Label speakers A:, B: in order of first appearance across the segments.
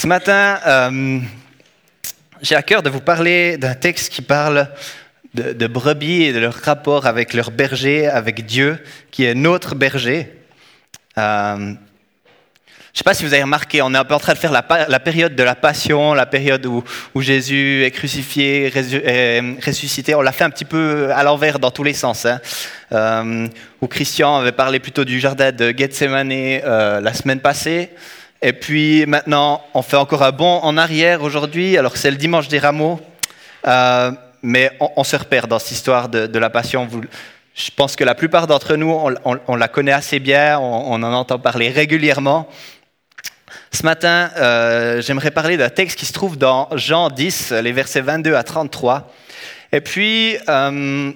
A: Ce matin, euh, j'ai à cœur de vous parler d'un texte qui parle de, brebis et de leur rapport avec leur berger, avec Dieu, qui est notre berger. Euh, je ne sais pas si vous avez remarqué, on est un peu en train de faire la, période de la passion, la période où, Jésus est crucifié, ressuscité. On l'a fait un petit peu à l'envers dans tous les sens. Hein. Euh, où Christian avait parlé plutôt du jardin de Gethsemane la semaine passée. Et puis maintenant, on fait encore un bond en arrière aujourd'hui. Alors c'est le dimanche des rameaux, euh, mais on, se repère dans cette histoire de, la passion. je pense que la plupart d'entre nous, on, la connaît assez bien, on, en entend parler régulièrement. Ce matin, euh, j'aimerais parler d'un texte qui se trouve dans Jean 10, les versets 22 à 33. Et puis, euh,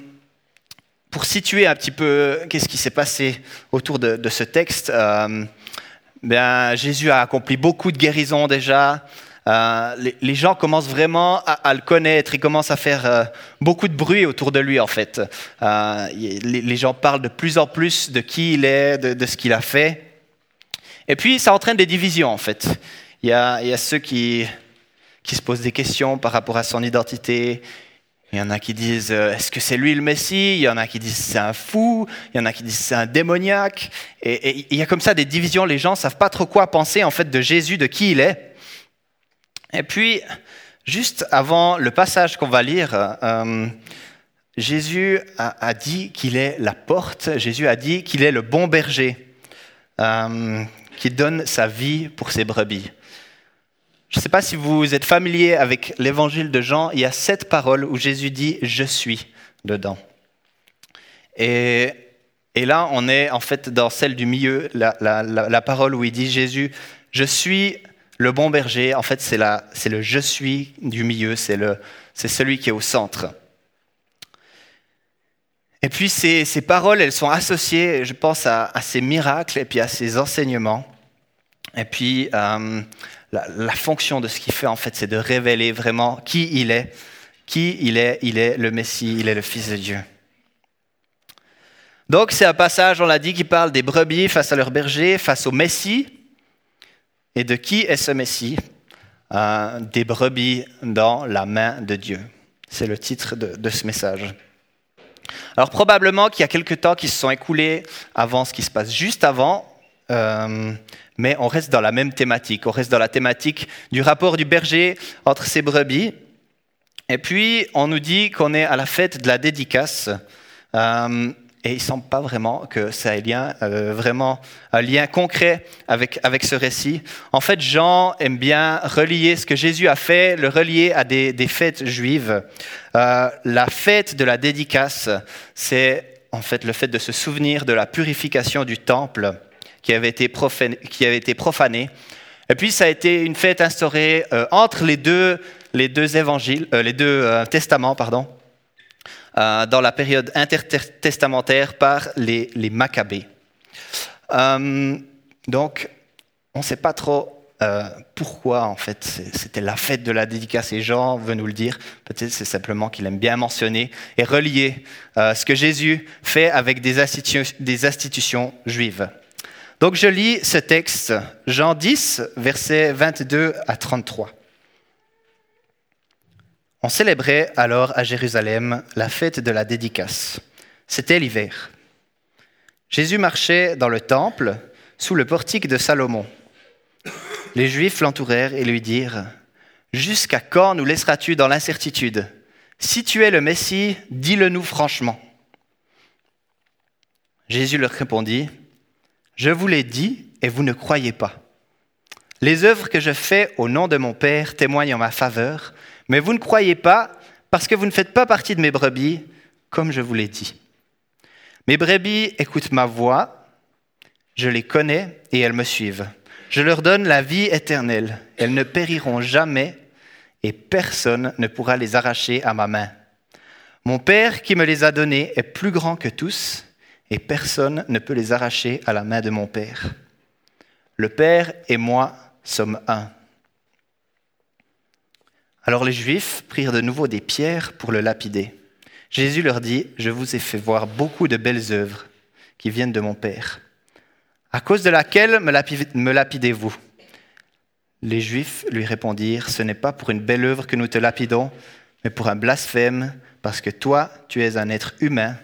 A: pour situer un petit peu qu'est-ce qui s'est passé autour de ce texte, Bien, Jésus a accompli beaucoup de guérisons déjà. Euh, les, gens commencent vraiment à, le connaître, ils commencent à faire euh, beaucoup de bruit autour de lui en fait. Euh, les, gens parlent de plus en plus de qui il est, de, ce qu'il a fait. Et puis ça entraîne des divisions en fait. Il y a, il y a ceux qui, qui se posent des questions par rapport à son identité. Il y en a qui disent euh, est-ce que c'est lui le Messie? Il y en a qui disent c'est un fou. Il y en a qui disent c'est un démoniaque. Et, il y a comme ça des divisions. Les gens ne savent pas trop quoi penser en fait de Jésus, de qui il est. Et puis, juste avant le passage qu'on va lire, euh, Jésus a, dit qu'il est la porte. Jésus a dit qu'il est le bon berger euh, qui donne sa vie pour ses brebis. Je ne sais pas si vous êtes familier avec l'évangile de Jean, il y a sept paroles où Jésus dit Je suis dedans. Et, là, on est en fait dans celle du milieu, la, parole où il dit Jésus, je suis le bon berger. En fait, c'est le je suis du milieu, c'est celui qui est au centre. Et puis ces, paroles, elles sont associées, je pense, à, ces miracles et puis à ces enseignements. Et puis, euh, la, fonction de ce qu'il fait, en fait, c'est de révéler vraiment qui il est. Qui il est, il est le Messie, il est le Fils de Dieu. Donc c'est un passage, on l'a dit, qui parle des brebis face à leur berger, face au Messie. Et de qui est ce Messie? Euh, Des brebis dans la main de Dieu. C'est le titre de, ce message. Alors probablement qu'il y a quelques temps qui se sont écoulés avant ce qui se passe juste avant. Euh, mais on reste dans la même thématique. On reste dans la thématique du rapport du berger entre ses brebis. Et puis, on nous dit qu'on est à la fête de la dédicace. Euh, et il ne semble pas vraiment que ça ait lien, euh, vraiment un lien concret avec, avec ce récit. En fait, Jean aime bien relier ce que Jésus a fait, le relier à des, fêtes juives. La fête de la dédicace, c'est en fait le fait de se souvenir de la purification du temple qui avait été profané. Qui avait été profané. Et puis ça a été une fête instaurée euh, entre les deux, les deux évangiles, euh, les deux euh, testaments, pardon, dans la période intertestamentaire par les, les Maccabées. donc, on ne sait pas trop pourquoi en fait c'était la fête de la dédicace et Jean veut nous le dire. Peut-être c'est simplement qu'il aime bien mentionner et relier ce que Jésus fait avec des institutions juives. Donc je lis ce texte, Jean 10, versets 22 à 33. On célébrait alors à Jérusalem la fête de la dédicace. C'était l'hiver. Jésus marchait dans le temple sous le portique de Salomon. Les Juifs l'entourèrent et lui dirent, Jusqu'à quand nous laisseras-tu dans l'incertitude? Si tu es le Messie, dis-le-nous franchement. Jésus leur répondit, je vous l'ai dit et vous ne croyez pas. Les œuvres que je fais au nom de mon Père témoignent en ma faveur, mais vous ne croyez pas parce que vous ne faites pas partie de mes brebis, comme je vous l'ai dit. Mes brebis écoutent ma voix, je les connais et elles me suivent. Je leur donne la vie éternelle, elles ne périront jamais et personne ne pourra les arracher à ma main. Mon Père qui me les a donnés est plus grand que tous et personne ne peut les arracher à la main de mon Père. Le Père et moi sommes un. Alors les Juifs prirent de nouveau des pierres pour le lapider. Jésus leur dit, je vous ai fait voir beaucoup de belles œuvres qui viennent de mon Père. À cause de laquelle me lapidez-vous? Les Juifs lui répondirent, Ce n'est pas pour une belle œuvre que nous te lapidons, mais pour un blasphème, parce que toi, tu es un être humain,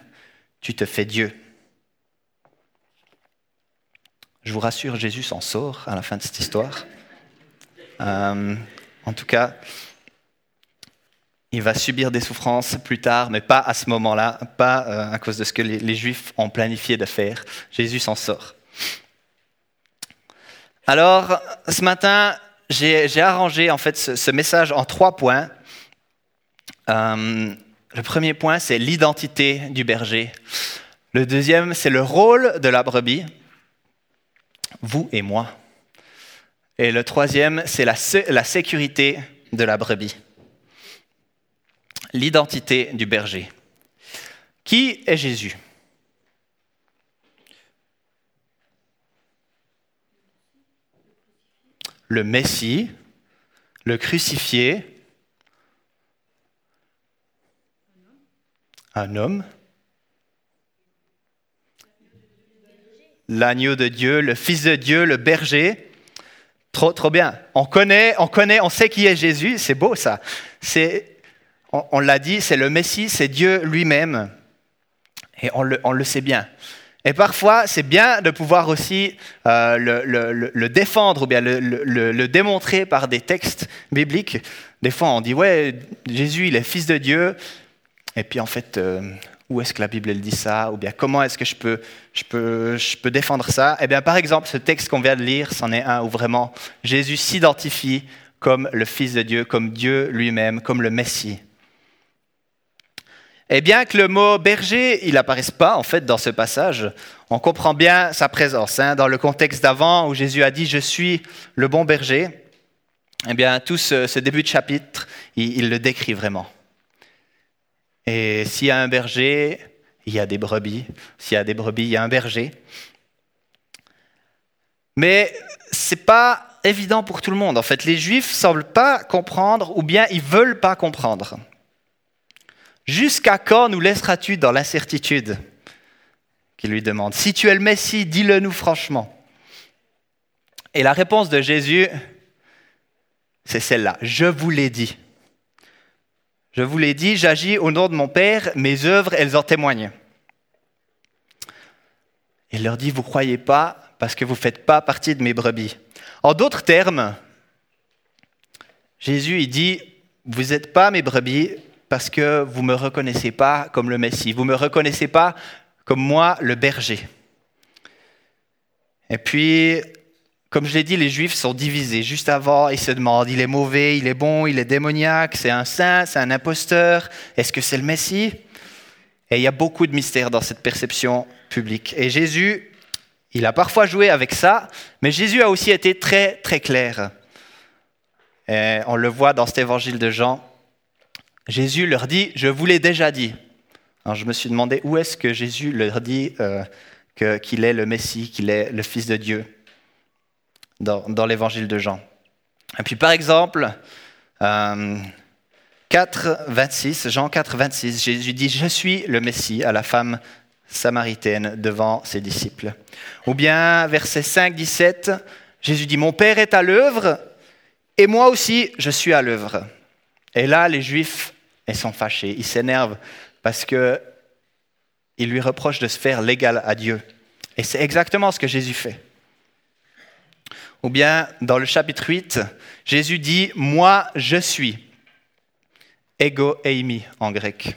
A: tu te fais Dieu. Je vous rassure, Jésus s'en sort à la fin de cette histoire. Euh, en tout cas, il va subir des souffrances plus tard, mais pas à ce moment-là, pas euh, à cause de ce que les, Juifs ont planifié de faire. Jésus s'en sort. Alors, ce matin, j'ai arrangé en fait ce, message en trois points. Euh, le premier point, c'est l'identité du berger. Le deuxième, c'est le rôle de la brebis, vous et moi. Et le troisième, c'est la, sécurité de la brebis. L'identité du berger. Qui est Jésus? Le Messie, le crucifié, un homme, l'agneau de Dieu, le Fils de Dieu, le berger. Trop, trop bien. On connaît, on connaît, on sait qui est Jésus. C'est beau ça. C'est, on, l'a dit, c'est le Messie, c'est Dieu lui-même. Et on le, on le, sait bien. Et parfois, c'est bien de pouvoir aussi euh, le, défendre ou bien le, démontrer par des textes bibliques. Des fois, on dit, ouais, Jésus, il est fils de Dieu. Et puis, en fait, euh, où est-ce que la Bible elle dit ça? Ou bien comment est-ce que je peux, je, peux, je peux défendre ça? Eh bien, par exemple, ce texte qu'on vient de lire, c'en est un où vraiment Jésus s'identifie comme le Fils de Dieu, comme Dieu lui-même, comme le Messie. Et bien que le mot berger, il n'apparaisse pas en fait dans ce passage, on comprend bien sa présence. Hein. dans le contexte d'avant où Jésus a dit Je suis le bon berger, eh bien tout ce, début de chapitre, il le décrit vraiment. Et s'il y a un berger, il y a des brebis. S'il y a des brebis, il y a un berger. Mais ce n'est pas évident pour tout le monde. En fait, les Juifs ne semblent pas comprendre ou bien ils ne veulent pas comprendre. Jusqu'à quand nous laisseras-tu dans l'incertitude qu'il lui demande? Si tu es le Messie, dis-le nous franchement. Et la réponse de Jésus, c'est celle-là. Je vous l'ai dit. Je vous l'ai dit, j'agis au nom de mon Père, mes œuvres, elles en témoignent. Il leur dit, vous ne croyez pas parce que vous ne faites pas partie de mes brebis. En d'autres termes, Jésus il dit, vous n'êtes pas mes brebis parce que vous ne me reconnaissez pas comme le Messie, vous ne me reconnaissez pas comme moi, le berger. Et puis, comme je l'ai dit, les Juifs sont divisés. Juste avant, ils se demandent, il est mauvais, il est bon, il est démoniaque, c'est un saint, c'est un imposteur, est-ce que c'est le Messie? Et il y a beaucoup de mystères dans cette perception publique. Et Jésus, il a parfois joué avec ça, mais Jésus a aussi été très, très clair. Et on le voit dans cet évangile de Jean. Jésus leur dit, je vous l'ai déjà dit. Alors je me suis demandé où est-ce que Jésus leur dit euh, qu'il est le Messie, qu'il est le Fils de Dieu? Dans, l'évangile de Jean. Et puis par exemple, 4, 26, Jean 4, 26, Jésus dit, je suis le Messie à la femme samaritaine devant ses disciples. Ou bien verset 5, 17, Jésus dit, mon Père est à l'œuvre et moi aussi je suis à l'œuvre. Et là, les Juifs, ils sont fâchés, ils s'énervent parce que ils lui reprochent de se faire l'égal à Dieu. Et c'est exactement ce que Jésus fait. Ou bien dans le chapitre 8, Jésus dit Moi je suis. Ego eimi en grec.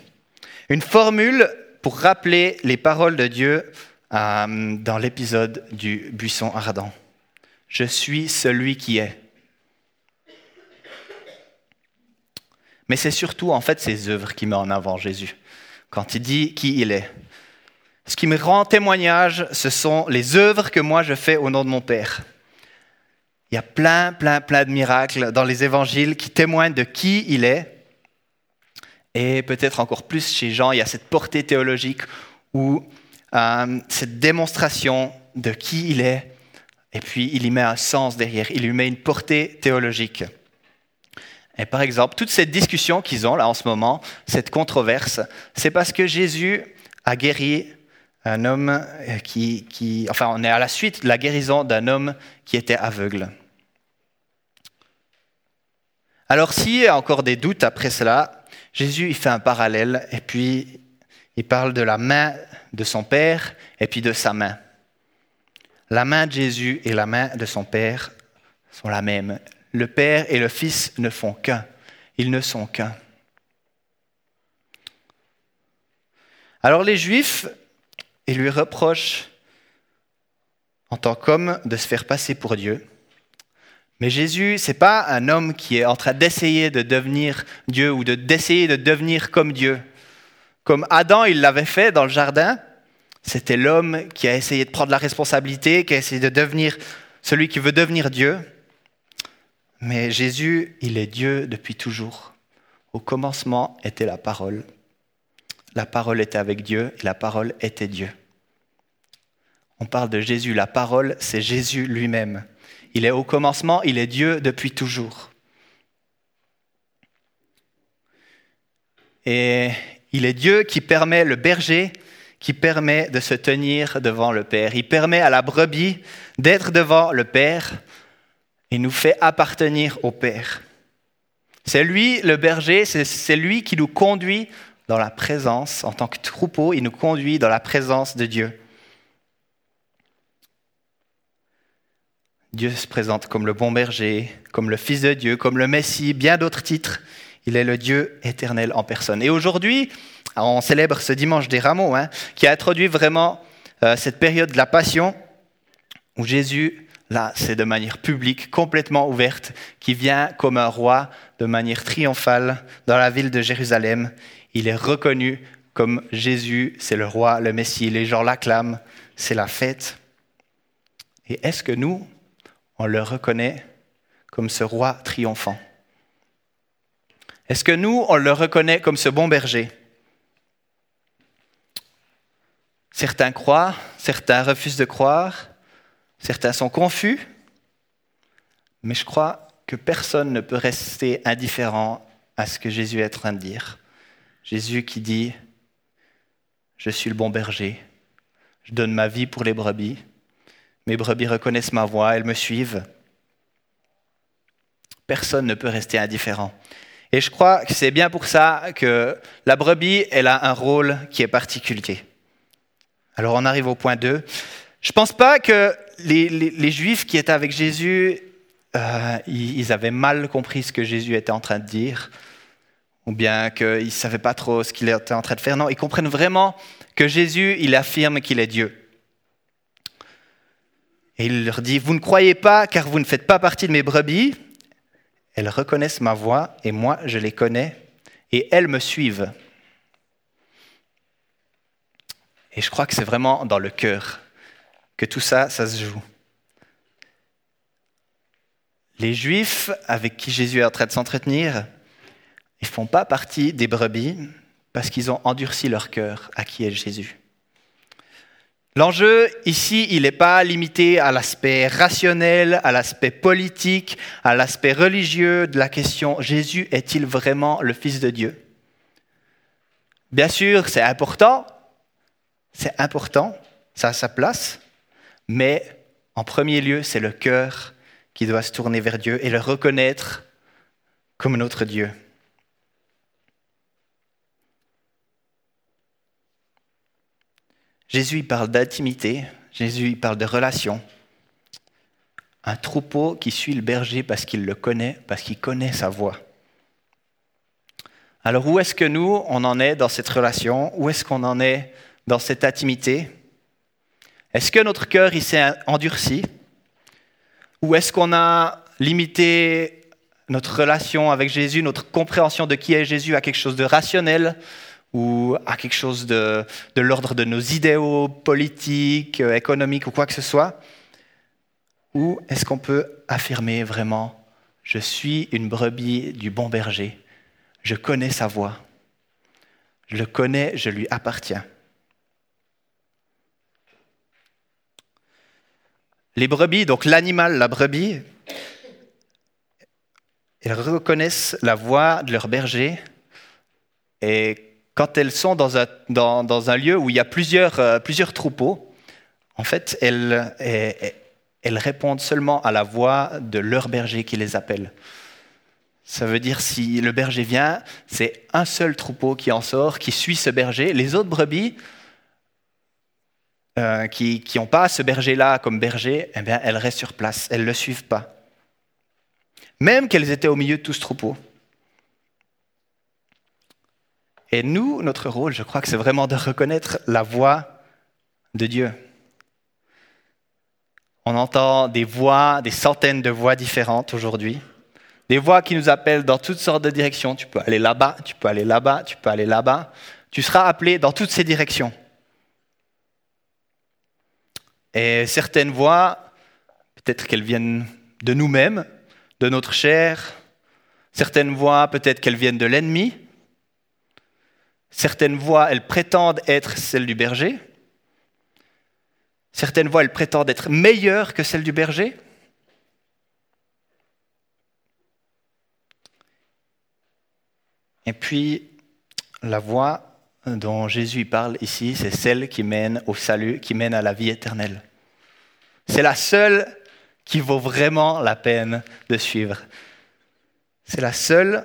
A: Une formule pour rappeler les paroles de Dieu euh, dans l'épisode du buisson ardent. Je suis celui qui est. Mais c'est surtout en fait ses œuvres qui met en avant Jésus quand il dit qui il est. Ce qui me rend témoignage, ce sont les œuvres que moi je fais au nom de mon Père. Il y a plein, plein, plein de miracles dans les évangiles qui témoignent de qui il est. Et peut-être encore plus chez Jean, il y a cette portée théologique ou euh, cette démonstration de qui il est. Et puis il y met un sens derrière, il lui met une portée théologique. Et par exemple, toute cette discussion qu'ils ont là en ce moment, cette controverse, c'est parce que Jésus a guéri un homme qui, qui, Enfin, on est à la suite de la guérison d'un homme qui était aveugle. Alors s'il y a encore des doutes après cela, Jésus il fait un parallèle et puis il parle de la main de son Père et puis de sa main. La main de Jésus et la main de son Père sont la même. Le Père et le Fils ne font qu'un. Ils ne sont qu'un. Alors les Juifs, ils lui reprochent en tant qu'homme de se faire passer pour Dieu. Mais Jésus, ce n'est pas un homme qui est en train d'essayer de devenir Dieu ou d'essayer de devenir comme Dieu. Comme Adam, il l'avait fait dans le jardin, c'était l'homme qui a essayé de prendre la responsabilité, qui a essayé de devenir celui qui veut devenir Dieu. Mais Jésus, il est Dieu depuis toujours. Au commencement était la parole. La parole était avec Dieu et la parole était Dieu. On parle de Jésus. La parole, c'est Jésus lui-même. Il est au commencement, il est Dieu depuis toujours. Et il est Dieu qui permet le berger, qui permet de se tenir devant le Père. Il permet à la brebis d'être devant le Père et nous fait appartenir au Père. C'est lui le berger, c'est lui qui nous conduit dans la présence, en tant que troupeau, il nous conduit dans la présence de Dieu. Dieu se présente comme le bon berger, comme le Fils de Dieu, comme le Messie, bien d'autres titres. Il est le Dieu éternel en personne. Et aujourd'hui, on célèbre ce dimanche des rameaux, hein, qui a introduit vraiment euh, cette période de la passion, où Jésus, là, c'est de manière publique, complètement ouverte, qui vient comme un roi, de manière triomphale, dans la ville de Jérusalem. Il est reconnu comme Jésus, c'est le roi, le Messie. Les gens l'acclament, c'est la fête. Et est-ce que nous, on le reconnaît comme ce roi triomphant Est-ce que nous, on le reconnaît comme ce bon berger? Certains croient, certains refusent de croire, certains sont confus, mais je crois que personne ne peut rester indifférent à ce que Jésus est en train de dire. Jésus qui dit, je suis le bon berger, je donne ma vie pour les brebis, mes brebis reconnaissent ma voix, elles me suivent. Personne ne peut rester indifférent. Et je crois que c'est bien pour ça que la brebis, elle a un rôle qui est particulier. Alors on arrive au point 2. Je ne pense pas que les, Juifs qui étaient avec Jésus, euh, ils avaient mal compris ce que Jésus était en train de dire, ou bien qu'ils ne savaient pas trop ce qu'il était en train de faire. Non, ils comprennent vraiment que Jésus, il affirme qu'il est Dieu. Et il leur dit, vous ne croyez pas car vous ne faites pas partie de mes brebis. Elles reconnaissent ma voix et moi je les connais et elles me suivent. Et je crois que c'est vraiment dans le cœur que tout ça, ça se joue. Les Juifs avec qui Jésus est en train de s'entretenir, ils ne font pas partie des brebis parce qu'ils ont endurci leur cœur à qui est Jésus. L'enjeu ici, il n'est pas limité à l'aspect rationnel, à l'aspect politique, à l'aspect religieux de la question Jésus est-il vraiment le Fils de Dieu? Bien sûr, c'est important, c'est important, ça a sa place, mais en premier lieu, c'est le cœur qui doit se tourner vers Dieu et le reconnaître comme notre Dieu. Jésus parle d'intimité, Jésus parle de relation. Un troupeau qui suit le berger parce qu'il le connaît, parce qu'il connaît sa voix. Alors où est-ce que nous, on en est dans cette relation? Où est-ce qu'on en est dans cette intimité? Est-ce que notre cœur il s'est endurci? Ou est-ce qu'on a limité notre relation avec Jésus, notre compréhension de qui est Jésus à quelque chose de rationnel, ou à quelque chose de, l'ordre de nos idéaux politiques, euh, économiques ou quoi que ce soit Ou est-ce qu'on peut affirmer vraiment, je suis une brebis du bon berger, je connais sa voix, je le connais, je lui appartiens. Les brebis, donc l'animal, la brebis, elles reconnaissent la voix de leur berger et quand elles sont dans un, lieu où il y a plusieurs, euh, troupeaux, en fait, elles, elles, répondent seulement à la voix de leur berger qui les appelle. Ça veut dire si le berger vient, c'est un seul troupeau qui en sort, qui suit ce berger. Les autres brebis euh, qui n'ont pas ce berger-là comme berger, eh bien, elles restent sur place, elles ne le suivent pas. Même qu'elles étaient au milieu de tout ce troupeau. Et nous, notre rôle, je crois que c'est vraiment de reconnaître la voix de Dieu. On entend des voix, des centaines de voix différentes aujourd'hui. Des voix qui nous appellent dans toutes sortes de directions. Tu peux aller là-bas, tu peux aller là-bas, tu peux aller là-bas. Tu seras appelé dans toutes ces directions. Et certaines voix, peut-être qu'elles viennent de nous-mêmes, de notre chair. Certaines voix, peut-être qu'elles viennent de l'ennemi. Certaines voix, elles prétendent être celles du berger. Certaines voix, elles prétendent être meilleures que celles du berger. Et puis, la voie dont Jésus parle ici, c'est celle qui mène au salut, qui mène à la vie éternelle. C'est la seule qui vaut vraiment la peine de suivre. C'est la seule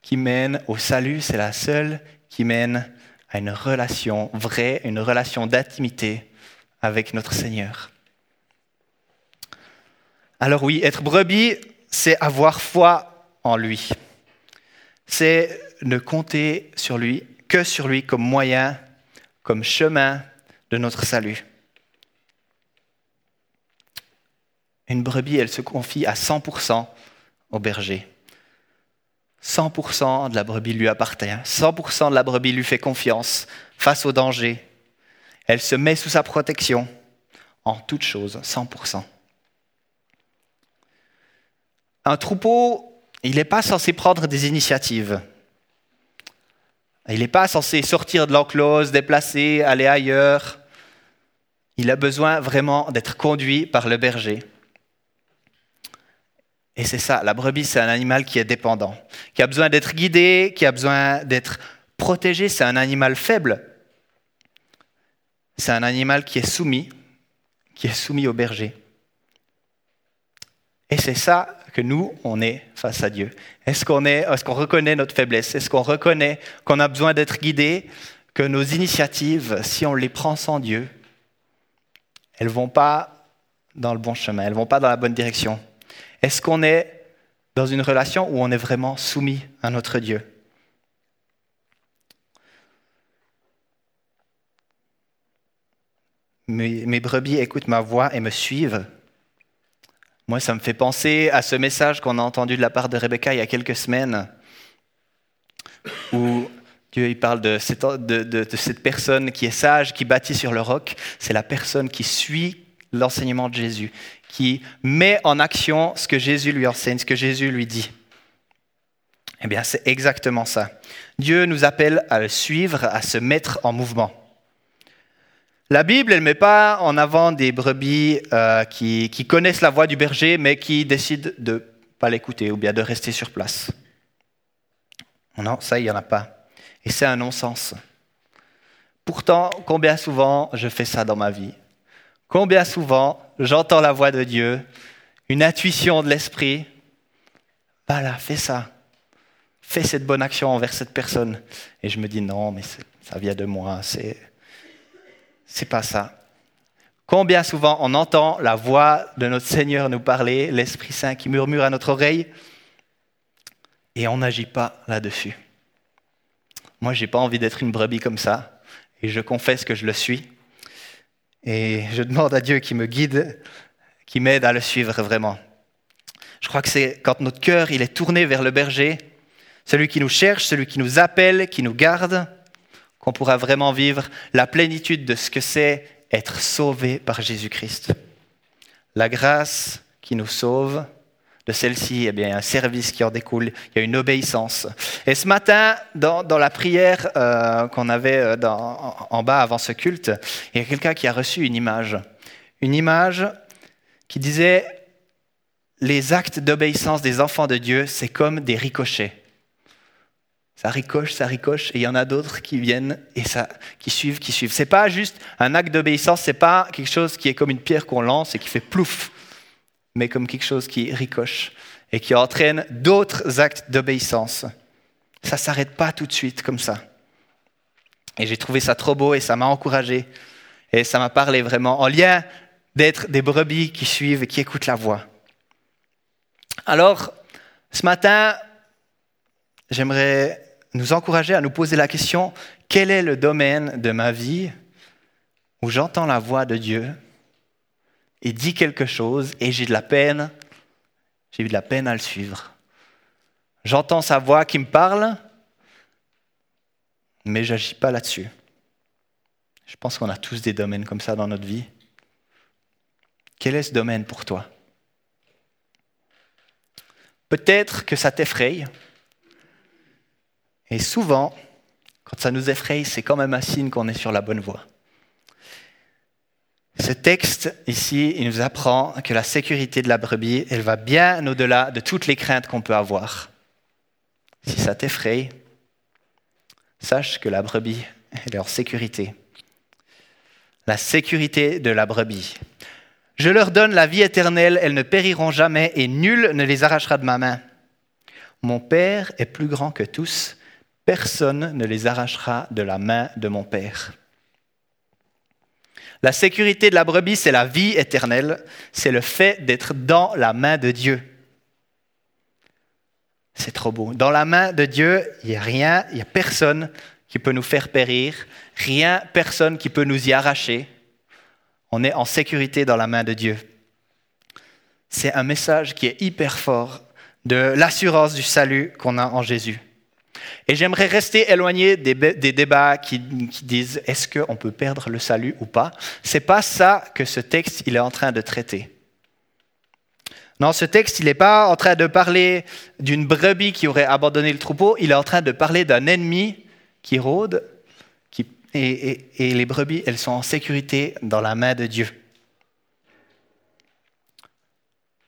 A: qui mène au salut, c'est la seule qui mène à une relation vraie, une relation d'intimité avec notre Seigneur. Alors oui, être brebis, c'est avoir foi en lui. C'est ne compter sur lui que sur lui comme moyen, comme chemin de notre salut. Une brebis, elle se confie à 100% au berger. 100% de la brebis lui appartient. 100% de la brebis lui fait confiance face au danger. Elle se met sous sa protection en toutes choses, 100%. Un troupeau, il n'est pas censé prendre des initiatives. Il n'est pas censé sortir de l'enclose, déplacer, aller ailleurs. Il a besoin vraiment d'être conduit par le berger. Et c'est ça, la brebis, c'est un animal qui est dépendant, qui a besoin d'être guidé, qui a besoin d'être protégé. C'est un animal faible. C'est un animal qui est soumis, qui est soumis au berger. Et c'est ça que nous, on est face à Dieu. Est-ce qu'on est, est-ce qu'on reconnaît notre faiblesse? Est-ce qu'on reconnaît qu'on a besoin d'être guidé Que nos initiatives, si on les prend sans Dieu, elles vont pas dans le bon chemin, elles vont pas dans la bonne direction? Est-ce qu'on est dans une relation où on est vraiment soumis à notre Dieu? Mes, brebis écoutent ma voix et me suivent. Moi, ça me fait penser à ce message qu'on a entendu de la part de Rebecca il y a quelques semaines, où Dieu il parle de cette, de cette personne qui est sage, qui bâtit sur le roc. C'est la personne qui suit l'enseignement de Jésus, qui met en action ce que Jésus lui enseigne, ce que Jésus lui dit. Eh bien, c'est exactement ça. Dieu nous appelle à le suivre, à se mettre en mouvement. La Bible, elle ne met pas en avant des brebis euh, qui, qui, connaissent la voix du berger, mais qui décident de ne pas l'écouter ou bien de rester sur place. Non, ça, il n'y en a pas. Et c'est un non-sens. Pourtant, combien souvent je fais ça dans ma vie? Combien souvent j'entends la voix de Dieu, une intuition de l'esprit, voilà, fais ça. Fais cette bonne action envers cette personne. Et je me dis non, mais ça vient de moi, c'est c'est pas ça. Combien souvent on entend la voix de notre Seigneur nous parler, l'Esprit Saint qui murmure à notre oreille, et on n'agit pas là-dessus. Moi, j'ai pas envie d'être une brebis comme ça, et je confesse que je le suis. Et je demande à Dieu qui me guide, qui m'aide à le suivre vraiment. Je crois que c'est quand notre cœur il est tourné vers le berger, celui qui nous cherche, celui qui nous appelle, qui nous garde, qu'on pourra vraiment vivre la plénitude de ce que c'est être sauvé par Jésus-Christ. La grâce qui nous sauve, de celle-ci, eh bien, un service qui en découle, il y a une obéissance. Et ce matin, dans, la prière euh, qu'on avait euh, en, bas avant ce culte, il y a quelqu'un qui a reçu une image. Une image qui disait, les actes d'obéissance des enfants de Dieu, c'est comme des ricochets. Ça ricoche, ça ricoche, et il y en a d'autres qui viennent et ça, qui suivent, qui suivent. C'est pas juste un acte d'obéissance, c'est pas quelque chose qui est comme une pierre qu'on lance et qui fait plouf mais comme quelque chose qui ricoche et qui entraîne d'autres actes d'obéissance. Ça ne s'arrête pas tout de suite comme ça. Et j'ai trouvé ça trop beau et ça m'a encouragé. Et ça m'a parlé vraiment en lien d'être des brebis qui suivent et qui écoutent la voix. Alors, ce matin, j'aimerais nous encourager à nous poser la question, quel est le domaine de ma vie où j'entends la voix de Dieu et dit quelque chose et j'ai de la peine, j'ai eu de la peine à le suivre. J'entends sa voix qui me parle, mais je n'agis pas là-dessus. Je pense qu'on a tous des domaines comme ça dans notre vie. Quel est ce domaine pour toi? Peut-être que ça t'effraie. Et souvent, quand ça nous effraie, c'est quand même un signe qu'on est sur la bonne voie. Ce texte ici, il nous apprend que la sécurité de la brebis, elle va bien au-delà de toutes les craintes qu'on peut avoir. Si ça t'effraie, sache que la brebis, elle est en sécurité. La sécurité de la brebis. Je leur donne la vie éternelle, elles ne périront jamais et nul ne les arrachera de ma main. Mon Père est plus grand que tous, personne ne les arrachera de la main de mon Père. La sécurité de la brebis, c'est la vie éternelle, c'est le fait d'être dans la main de Dieu. C'est trop beau. Dans la main de Dieu, il n'y a rien, il n'y a personne qui peut nous faire périr, rien, personne qui peut nous y arracher. On est en sécurité dans la main de Dieu. C'est un message qui est hyper fort de l'assurance du salut qu'on a en Jésus. Et j'aimerais rester éloigné des, débats qui, disent est-ce qu'on peut perdre le salut ou pas? C'est pas ça que ce texte il est en train de traiter. Non, ce texte, il n'est pas en train de parler d'une brebis qui aurait abandonné le troupeau, il est en train de parler d'un ennemi qui rôde, et, et les brebis, elles sont en sécurité dans la main de Dieu.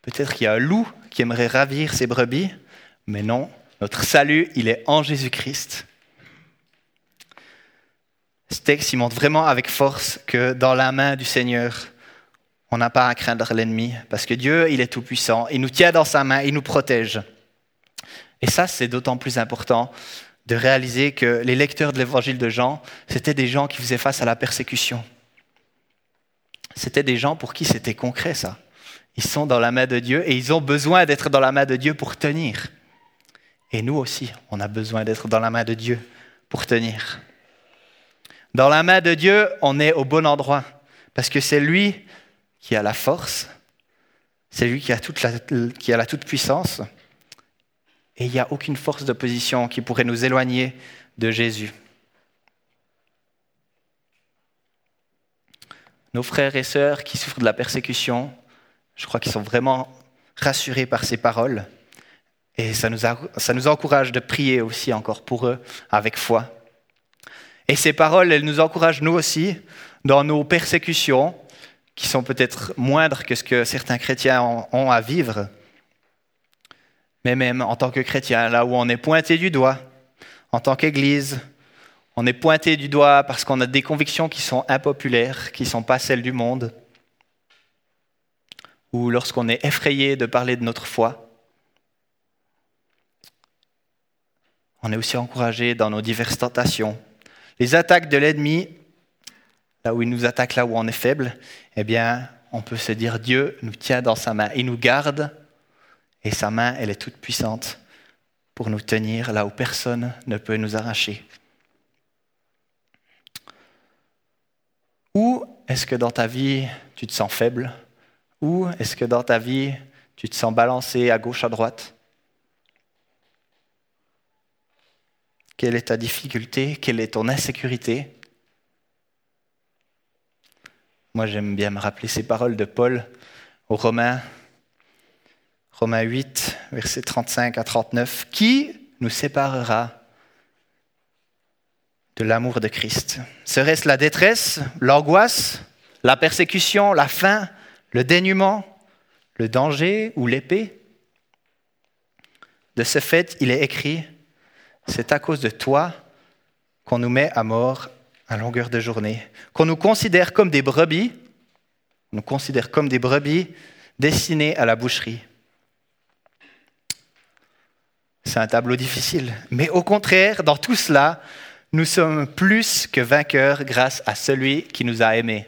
A: Peut-être qu'il y a un loup qui aimerait ravir ses brebis, mais non, notre salut, il est en Jésus-Christ. Ce texte, il montre vraiment avec force que dans la main du Seigneur, on n'a pas à craindre l'ennemi, parce que Dieu, il est tout-puissant, il nous tient dans sa main, il nous protège. Et ça, c'est d'autant plus important de réaliser que les lecteurs de l'évangile de Jean, c'était des gens qui faisaient face à la persécution. C'était des gens pour qui c'était concret, ça. Ils sont dans la main de Dieu et ils ont besoin d'être dans la main de Dieu pour tenir. Et nous aussi, on a besoin d'être dans la main de Dieu pour tenir. Dans la main de Dieu, on est au bon endroit, parce que c'est lui qui a la force, c'est lui qui a, toute la, la toute-puissance, et il n'y a aucune force d'opposition qui pourrait nous éloigner de Jésus. Nos frères et sœurs qui souffrent de la persécution, je crois qu'ils sont vraiment rassurés par ces paroles. Et ça nous, encourage de prier aussi encore pour eux avec foi. Et ces paroles, elles nous encouragent nous aussi dans nos persécutions, qui sont peut-être moindres que ce que certains chrétiens ont à vivre. Mais même en tant que chrétien, là où on est pointé du doigt, en tant qu'Église, on est pointé du doigt parce qu'on a des convictions qui sont impopulaires, qui ne sont pas celles du monde, ou lorsqu'on est effrayé de parler de notre foi. On est aussi encouragé dans nos diverses tentations. Les attaques de l'ennemi, là où il nous attaque, là où on est faible, eh bien, on peut se dire Dieu nous tient dans sa main. Il nous garde et sa main, elle est toute puissante pour nous tenir là où personne ne peut nous arracher. Où est-ce que dans ta vie, tu te sens faible? Où est-ce que dans ta vie, tu te sens balancé à gauche, à droite? Quelle est ta difficulté? Quelle est ton insécurité? Moi, j'aime bien me rappeler ces paroles de Paul aux Romains, Romains 8, versets 35 à 39. Qui nous séparera de l'amour de Christ? Serait-ce la détresse, l'angoisse, la persécution, la faim, le dénuement, le danger ou l'épée? De ce fait, il est écrit, c'est à cause de toi qu'on nous met à mort à longueur de journée, qu'on nous considère comme des brebis, on nous considère comme des brebis destinées à la boucherie. C'est un tableau difficile. Mais au contraire, dans tout cela, nous sommes plus que vainqueurs grâce à celui qui nous a aimés.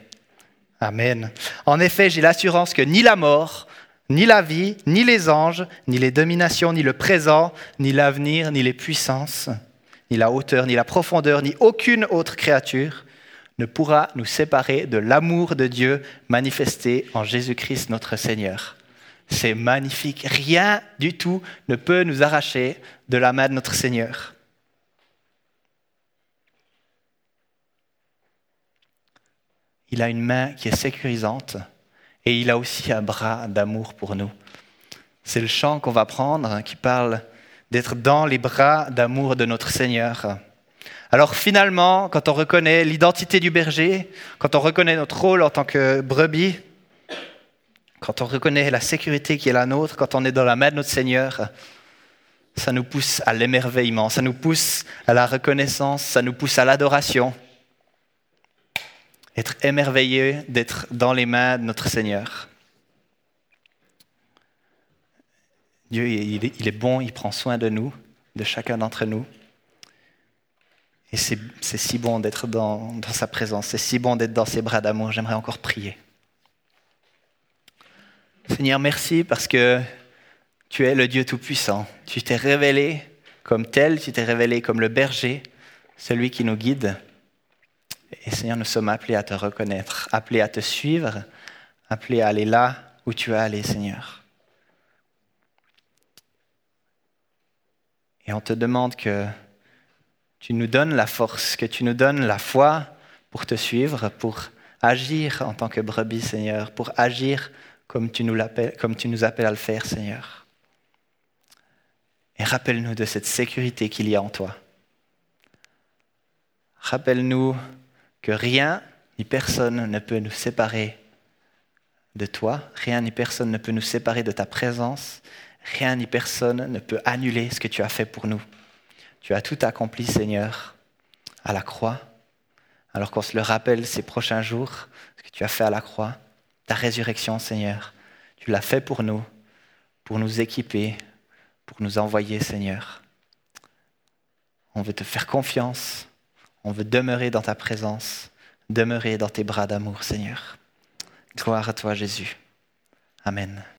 A: Amen. En effet, j'ai l'assurance que ni la mort, ni la vie, ni les anges, ni les dominations, ni le présent, ni l'avenir, ni les puissances, ni la hauteur, ni la profondeur, ni aucune autre créature ne pourra nous séparer de l'amour de Dieu manifesté en Jésus-Christ notre Seigneur. C'est magnifique. Rien du tout ne peut nous arracher de la main de notre Seigneur. Il a une main qui est sécurisante et il a aussi un bras d'amour pour nous. C'est le chant qu'on va prendre hein, qui parle d'être dans les bras d'amour de notre Seigneur. Alors finalement, quand on reconnaît l'identité du berger, quand on reconnaît notre rôle en tant que brebis, quand on reconnaît la sécurité qui est la nôtre, quand on est dans la main de notre Seigneur, ça nous pousse à l'émerveillement, ça nous pousse à la reconnaissance, ça nous pousse à l'adoration. Être émerveillé d'être dans les mains de notre Seigneur. Dieu, il est bon, il prend soin de nous, de chacun d'entre nous. Et c'est si bon d'être dans, dans sa présence, c'est si bon d'être dans ses bras d'amour. J'aimerais encore prier. Seigneur, merci parce que tu es le Dieu Tout-Puissant. Tu t'es révélé comme tel, tu t'es révélé comme le berger, celui qui nous guide. Et Seigneur, nous sommes appelés à te reconnaître, appelés à te suivre, appelés à aller là où tu as allé, Seigneur. Et on te demande que tu nous donnes la force, que tu nous donnes la foi pour te suivre, pour agir en tant que brebis, Seigneur, pour agir comme tu nous, comme tu nous appelles à le faire, Seigneur. Et rappelle-nous de cette sécurité qu'il y a en toi. Rappelle-nous que rien ni personne ne peut nous séparer de toi, rien ni personne ne peut nous séparer de ta présence, rien ni personne ne peut annuler ce que tu as fait pour nous. Tu as tout accompli, Seigneur, à la croix. Alors qu'on se le rappelle ces prochains jours, ce que tu as fait à la croix, ta résurrection, Seigneur, tu l'as fait pour nous, pour nous équiper, pour nous envoyer, Seigneur. On veut te faire confiance, on veut demeurer dans ta présence, demeurer dans tes bras d'amour, Seigneur. Gloire à toi, Jésus. Amen.